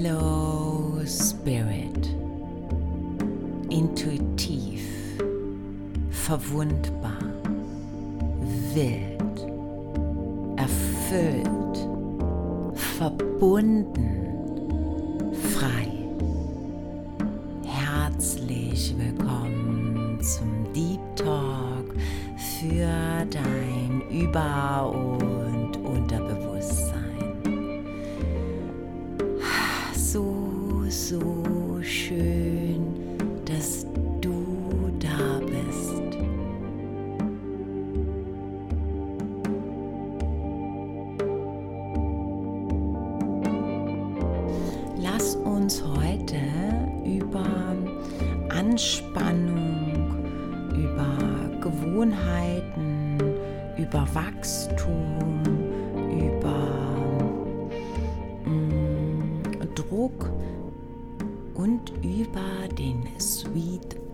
Hello Spirit. Intuitiv, verwundbar, wild, erfüllt, verbunden, frei. Herzlich willkommen zum Deep Talk für dein Über-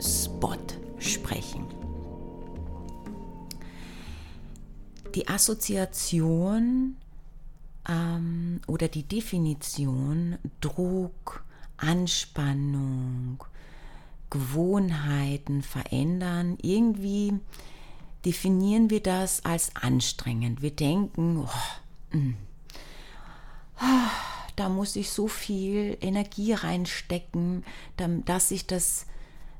Spot sprechen. Die Assoziation ähm, oder die Definition Druck, Anspannung, Gewohnheiten verändern, irgendwie definieren wir das als anstrengend. Wir denken, oh, mm, ah, da muss ich so viel Energie reinstecken, dass ich das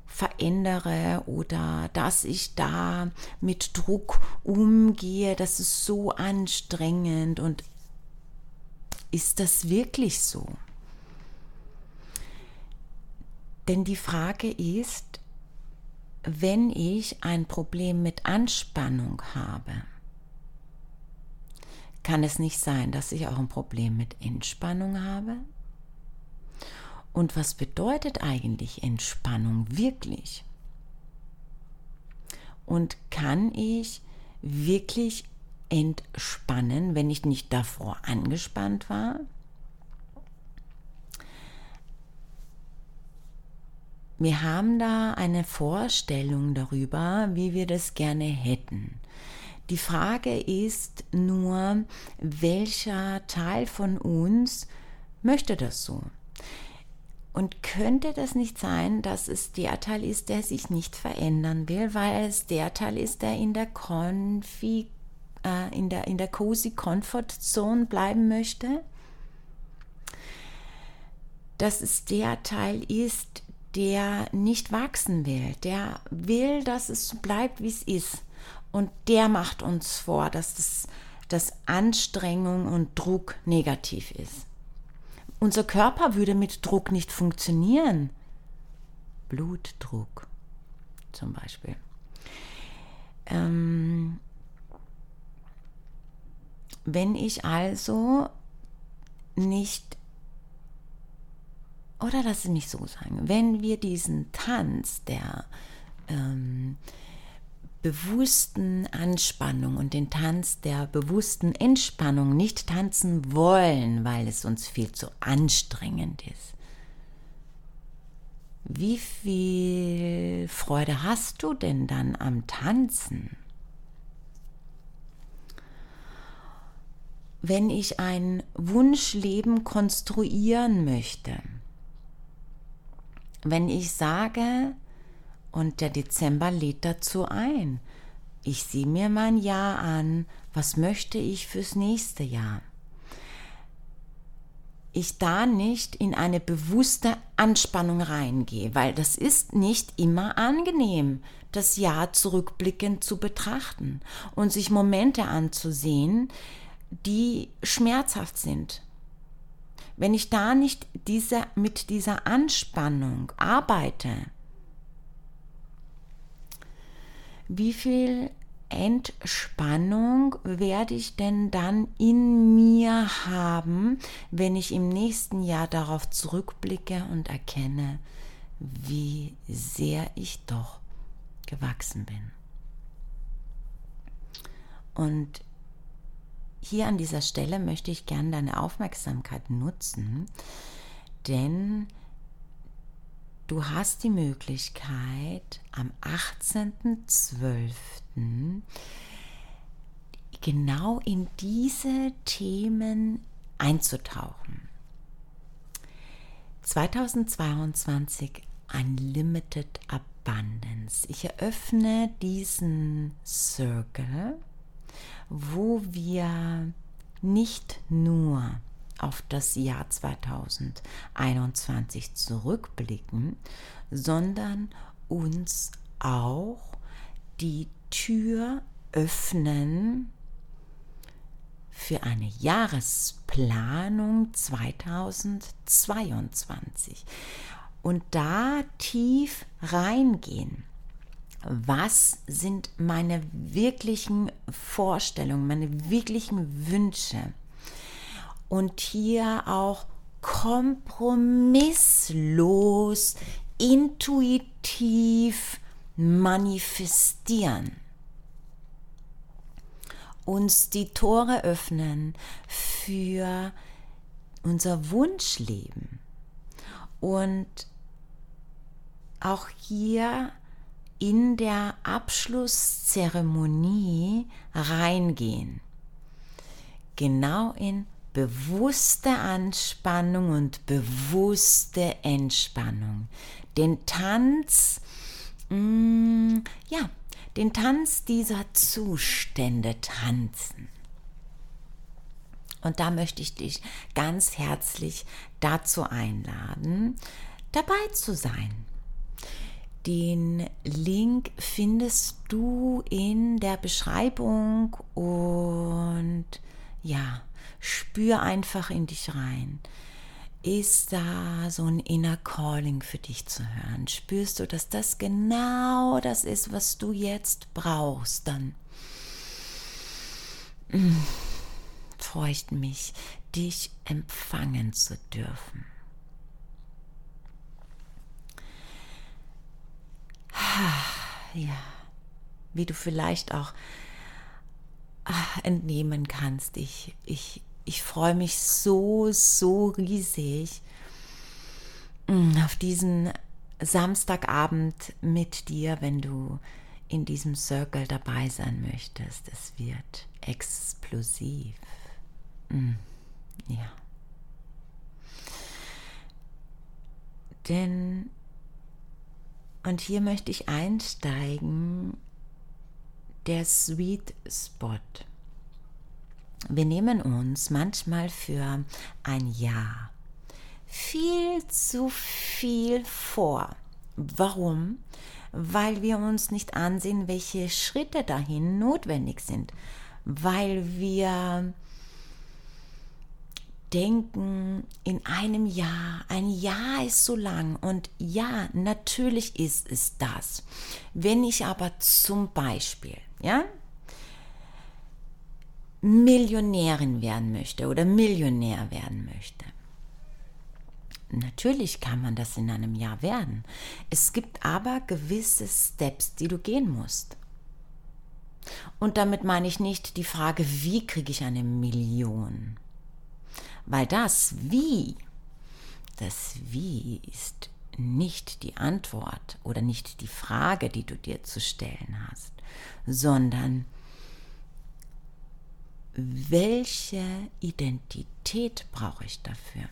verändere oder dass ich da mit Druck umgehe. Das ist so anstrengend und ist das wirklich so? Denn die Frage ist, wenn ich ein Problem mit Anspannung habe, kann es nicht sein, dass ich auch ein Problem mit Entspannung habe? Und was bedeutet eigentlich Entspannung wirklich? Und kann ich wirklich entspannen, wenn ich nicht davor angespannt war? Wir haben da eine Vorstellung darüber, wie wir das gerne hätten. Die Frage ist nur, welcher Teil von uns möchte das so? Und könnte das nicht sein, dass es der Teil ist, der sich nicht verändern will, weil es der Teil ist, der in der Konfi, äh, in der, in der cozy Comfort Zone bleiben möchte? Dass es der Teil ist, der nicht wachsen will, der will, dass es bleibt, wie es ist. Und der macht uns vor, dass, das, dass Anstrengung und Druck negativ ist. Unser Körper würde mit Druck nicht funktionieren. Blutdruck zum Beispiel. Ähm, wenn ich also nicht, oder lass es mich so sagen, wenn wir diesen Tanz der ähm, bewussten Anspannung und den Tanz der bewussten Entspannung nicht tanzen wollen, weil es uns viel zu anstrengend ist. Wie viel Freude hast du denn dann am Tanzen? Wenn ich ein Wunschleben konstruieren möchte, wenn ich sage, und der Dezember lädt dazu ein. Ich sehe mir mein Jahr an, was möchte ich fürs nächste Jahr? Ich da nicht in eine bewusste Anspannung reingehe, weil das ist nicht immer angenehm, das Jahr zurückblickend zu betrachten und sich Momente anzusehen, die schmerzhaft sind. Wenn ich da nicht diese, mit dieser Anspannung arbeite, wie viel Entspannung werde ich denn dann in mir haben, wenn ich im nächsten Jahr darauf zurückblicke und erkenne, wie sehr ich doch gewachsen bin. Und hier an dieser Stelle möchte ich gerne deine Aufmerksamkeit nutzen, denn Du hast die Möglichkeit, am 18.12. genau in diese Themen einzutauchen. 2022 Unlimited Abundance. Ich eröffne diesen Circle, wo wir nicht nur auf das Jahr 2021 zurückblicken, sondern uns auch die Tür öffnen für eine Jahresplanung 2022 und da tief reingehen. Was sind meine wirklichen Vorstellungen, meine wirklichen Wünsche? Und hier auch kompromisslos, intuitiv manifestieren uns die Tore öffnen für unser Wunschleben und auch hier in der Abschlusszeremonie reingehen. Genau in bewusste Anspannung und bewusste Entspannung. Den Tanz, mm, ja, den Tanz dieser Zustände tanzen. Und da möchte ich dich ganz herzlich dazu einladen, dabei zu sein. Den Link findest du in der Beschreibung und ja, spür einfach in dich rein ist da so ein inner Calling für dich zu hören? Spürst du, dass das genau das ist, was du jetzt brauchst? Dann mm, freue ich mich, dich empfangen zu dürfen. Ja, wie du vielleicht auch ah, entnehmen kannst, ich, ich ich freue mich so, so riesig mm, auf diesen Samstagabend mit dir, wenn du in diesem Circle dabei sein möchtest. Es wird explosiv. Mm, ja. Denn, und hier möchte ich einsteigen, der Sweet Spot. Wir nehmen uns manchmal für ein Jahr viel zu viel vor. Warum? Weil wir uns nicht ansehen, welche Schritte dahin notwendig sind. Weil wir denken, in einem Jahr, ein Jahr ist so lang und ja, natürlich ist es das. Wenn ich aber zum Beispiel, ja, Millionärin werden möchte oder Millionär werden möchte. Natürlich kann man das in einem Jahr werden. Es gibt aber gewisse Steps, die du gehen musst. Und damit meine ich nicht die Frage, wie kriege ich eine Million? Weil das Wie, das Wie ist nicht die Antwort oder nicht die Frage, die du dir zu stellen hast, sondern welche Identität brauche ich dafür?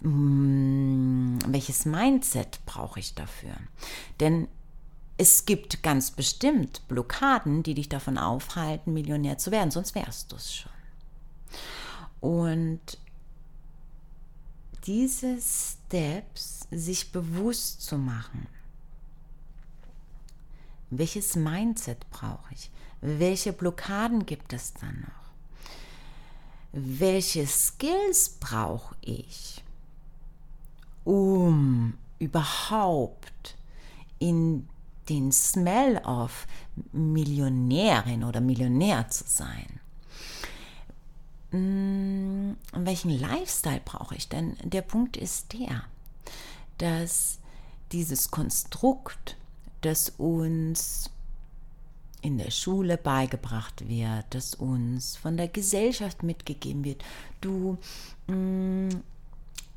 Welches Mindset brauche ich dafür? Denn es gibt ganz bestimmt Blockaden, die dich davon aufhalten, Millionär zu werden, sonst wärst du es schon. Und diese Steps sich bewusst zu machen, welches Mindset brauche ich? Welche Blockaden gibt es dann noch? Welche Skills brauche ich, um überhaupt in den Smell of Millionärin oder Millionär zu sein? Hm, welchen Lifestyle brauche ich? Denn der Punkt ist der, dass dieses Konstrukt, das uns in der Schule beigebracht wird, das uns von der Gesellschaft mitgegeben wird. Du, mm,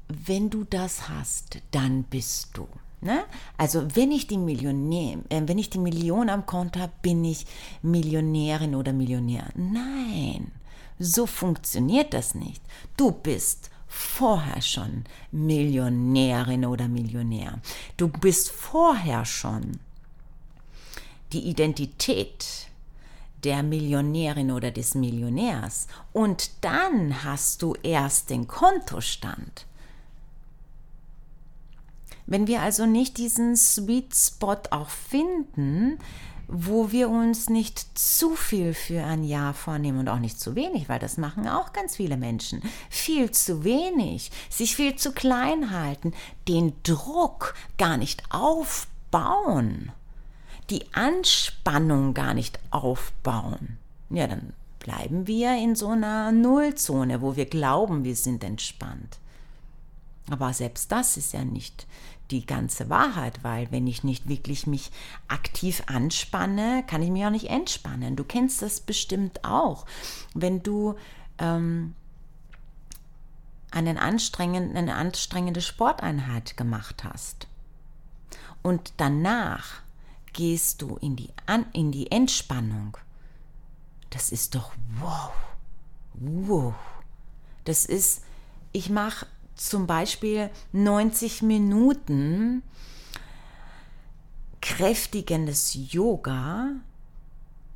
wenn du das hast, dann bist du. Ne? Also wenn ich die Millionär, äh, wenn ich die Million am Konto habe, bin ich Millionärin oder Millionär. Nein, so funktioniert das nicht. Du bist vorher schon Millionärin oder Millionär. Du bist vorher schon die Identität der Millionärin oder des Millionärs und dann hast du erst den Kontostand. Wenn wir also nicht diesen Sweet Spot auch finden, wo wir uns nicht zu viel für ein Jahr vornehmen und auch nicht zu wenig, weil das machen auch ganz viele Menschen. Viel zu wenig, sich viel zu klein halten, den Druck gar nicht aufbauen, die Anspannung gar nicht aufbauen. Ja, dann bleiben wir in so einer Nullzone, wo wir glauben, wir sind entspannt. Aber selbst das ist ja nicht die ganze Wahrheit, weil wenn ich nicht wirklich mich aktiv anspanne, kann ich mich auch nicht entspannen. Du kennst das bestimmt auch. Wenn du ähm, einen anstrengenden, eine anstrengende Sporteinheit gemacht hast und danach gehst du in die, An in die Entspannung, das ist doch wow, wow. Das ist, ich mache zum Beispiel 90 Minuten kräftigendes Yoga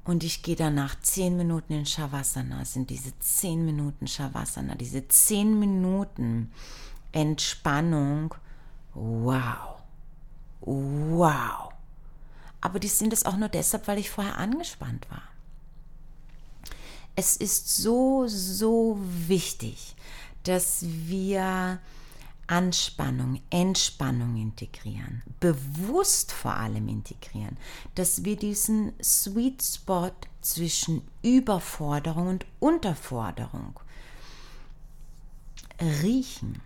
und ich gehe danach 10 Minuten in Shavasana, das sind diese 10 Minuten Shavasana, diese 10 Minuten Entspannung. Wow. Wow. Aber die sind es auch nur deshalb, weil ich vorher angespannt war. Es ist so, so wichtig, dass wir Anspannung, Entspannung integrieren, bewusst vor allem integrieren, dass wir diesen Sweet Spot zwischen Überforderung und Unterforderung riechen,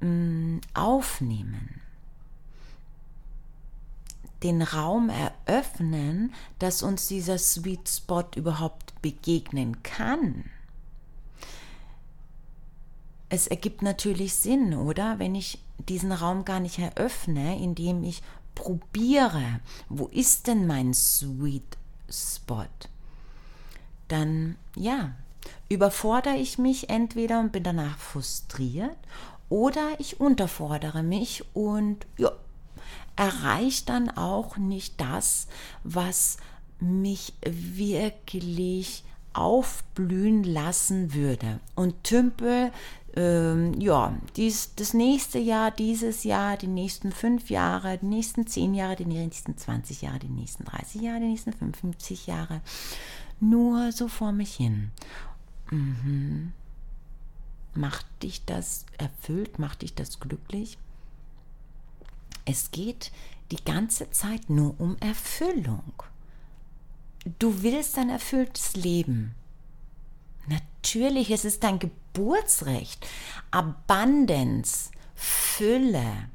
mm, aufnehmen, den Raum eröffnen, dass uns dieser Sweet Spot überhaupt begegnen kann es ergibt natürlich Sinn, oder? Wenn ich diesen Raum gar nicht eröffne, indem ich probiere, wo ist denn mein Sweet Spot? Dann, ja, überfordere ich mich entweder und bin danach frustriert oder ich unterfordere mich und ja, erreiche dann auch nicht das, was mich wirklich aufblühen lassen würde. Und Tümpel ähm, ja, dies, das nächste Jahr, dieses Jahr, die nächsten fünf Jahre, die nächsten zehn Jahre, die nächsten 20 Jahre, die nächsten 30 Jahre, die nächsten 55 Jahre, nur so vor mich hin. Mhm. Macht dich das erfüllt? Macht dich das glücklich? Es geht die ganze Zeit nur um Erfüllung. Du willst ein erfülltes Leben. Natürlich, es ist dein Geburtsrecht. Abundance, Fülle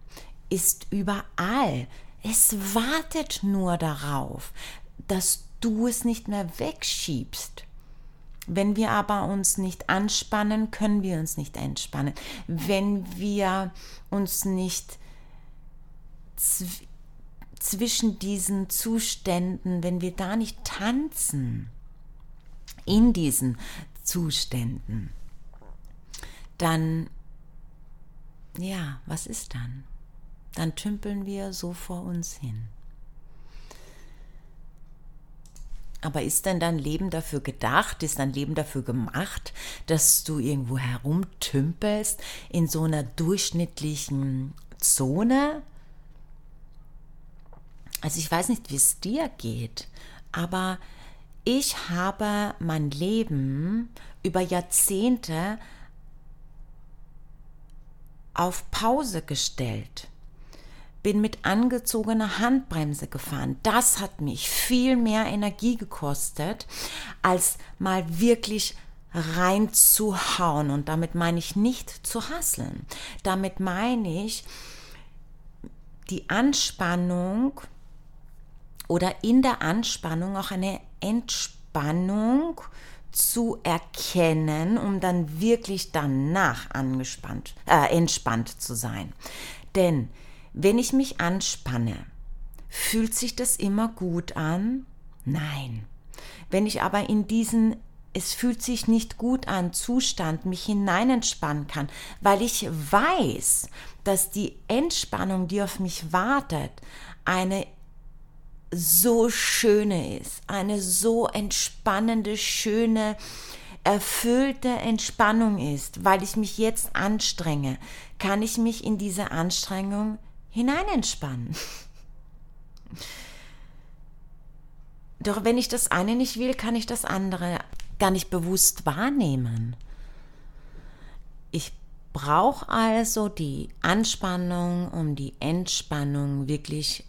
ist überall. Es wartet nur darauf, dass du es nicht mehr wegschiebst. Wenn wir aber uns nicht anspannen, können wir uns nicht entspannen. Wenn wir uns nicht zwischen diesen Zuständen, wenn wir da nicht tanzen, in diesen Zuständen, dann, ja, was ist dann? Dann tümpeln wir so vor uns hin. Aber ist denn dein Leben dafür gedacht, ist dein Leben dafür gemacht, dass du irgendwo herumtümpelst in so einer durchschnittlichen Zone? Also ich weiß nicht, wie es dir geht, aber ich habe mein Leben über Jahrzehnte auf Pause gestellt, bin mit angezogener Handbremse gefahren. Das hat mich viel mehr Energie gekostet, als mal wirklich reinzuhauen. Und damit meine ich nicht zu hasseln. Damit meine ich die Anspannung oder in der Anspannung auch eine Entspannung zu erkennen, um dann wirklich danach angespannt, äh, entspannt zu sein. Denn wenn ich mich anspanne, fühlt sich das immer gut an? Nein. Wenn ich aber in diesen es fühlt sich nicht gut an, Zustand mich hineinentspannen kann, weil ich weiß, dass die Entspannung, die auf mich wartet, eine so schöne ist, eine so entspannende, schöne, erfüllte Entspannung ist, weil ich mich jetzt anstrenge, kann ich mich in diese Anstrengung hineinentspannen. Doch wenn ich das eine nicht will, kann ich das andere gar nicht bewusst wahrnehmen. Ich brauche also die Anspannung, um die Entspannung wirklich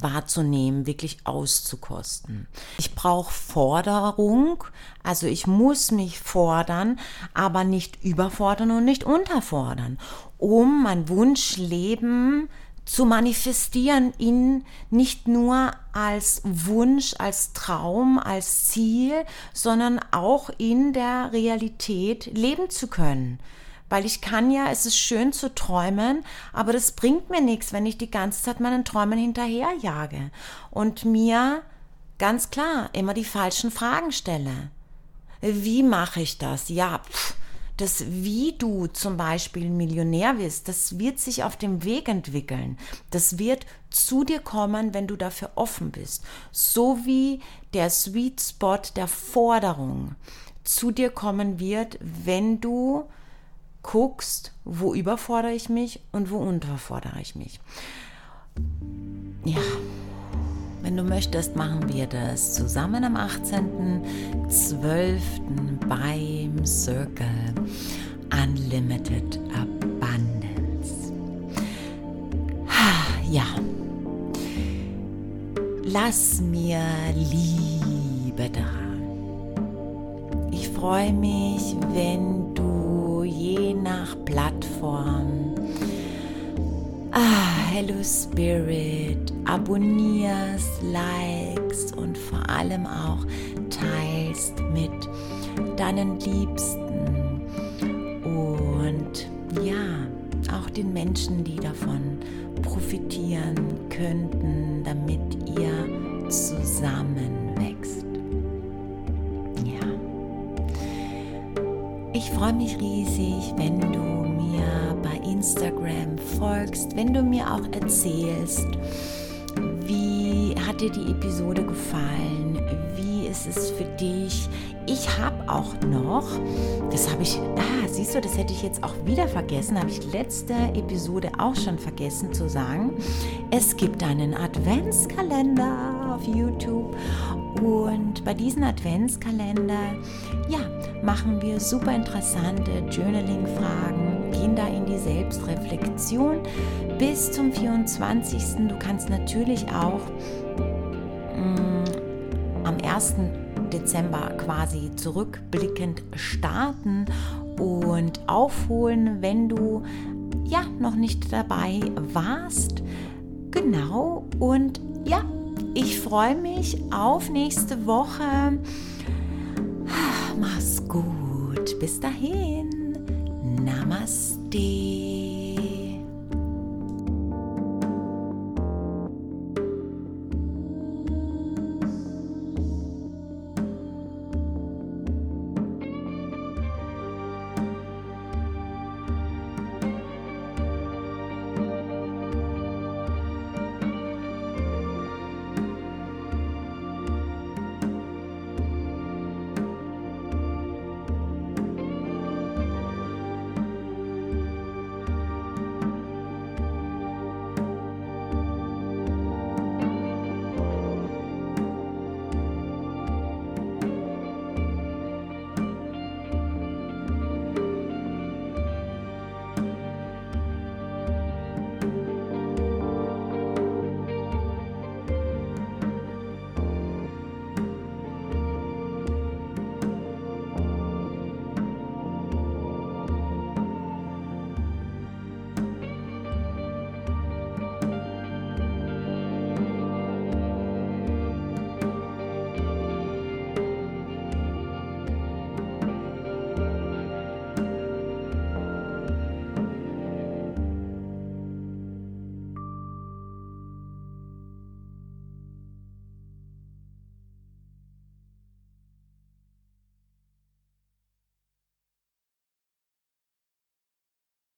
wahrzunehmen, wirklich auszukosten. Ich brauche Forderung, also ich muss mich fordern, aber nicht überfordern und nicht unterfordern, um mein Wunschleben zu manifestieren, ihn nicht nur als Wunsch, als Traum, als Ziel, sondern auch in der Realität leben zu können. Weil ich kann ja, es ist schön zu träumen, aber das bringt mir nichts, wenn ich die ganze Zeit meinen Träumen hinterherjage und mir ganz klar immer die falschen Fragen stelle. Wie mache ich das? Ja, pff, das wie du zum Beispiel Millionär wirst, das wird sich auf dem Weg entwickeln. Das wird zu dir kommen, wenn du dafür offen bist. So wie der Sweet Spot der Forderung zu dir kommen wird, wenn du guckst, wo überfordere ich mich und wo unterfordere ich mich. Ja, wenn du möchtest, machen wir das zusammen am 18.12. beim Circle Unlimited Abundance. Ja, lass mir Liebe da. Ich freue mich, wenn du je nach Plattform. Ah, Hello Spirit, abonnierst, likest und vor allem auch teilst mit deinen Liebsten und ja, auch den Menschen, die davon profitieren könnten, freue mich riesig, wenn du mir bei Instagram folgst, wenn du mir auch erzählst, wie hat dir die Episode gefallen, wie ist es für dich. Ich habe auch noch, das habe ich, ah, siehst du, das hätte ich jetzt auch wieder vergessen, habe ich letzte Episode auch schon vergessen zu sagen. Es gibt einen Adventskalender auf YouTube und bei diesem Adventskalender, ja, machen wir super interessante Journaling-Fragen, gehen da in die Selbstreflexion bis zum 24. Du kannst natürlich auch mh, mm, am 1. Dezember quasi zurückblickend starten und aufholen, wenn du ja noch nicht dabei warst. Genau und ja, ich freue mich auf nächste Woche. Mach's gut. Bis dahin. Namaste.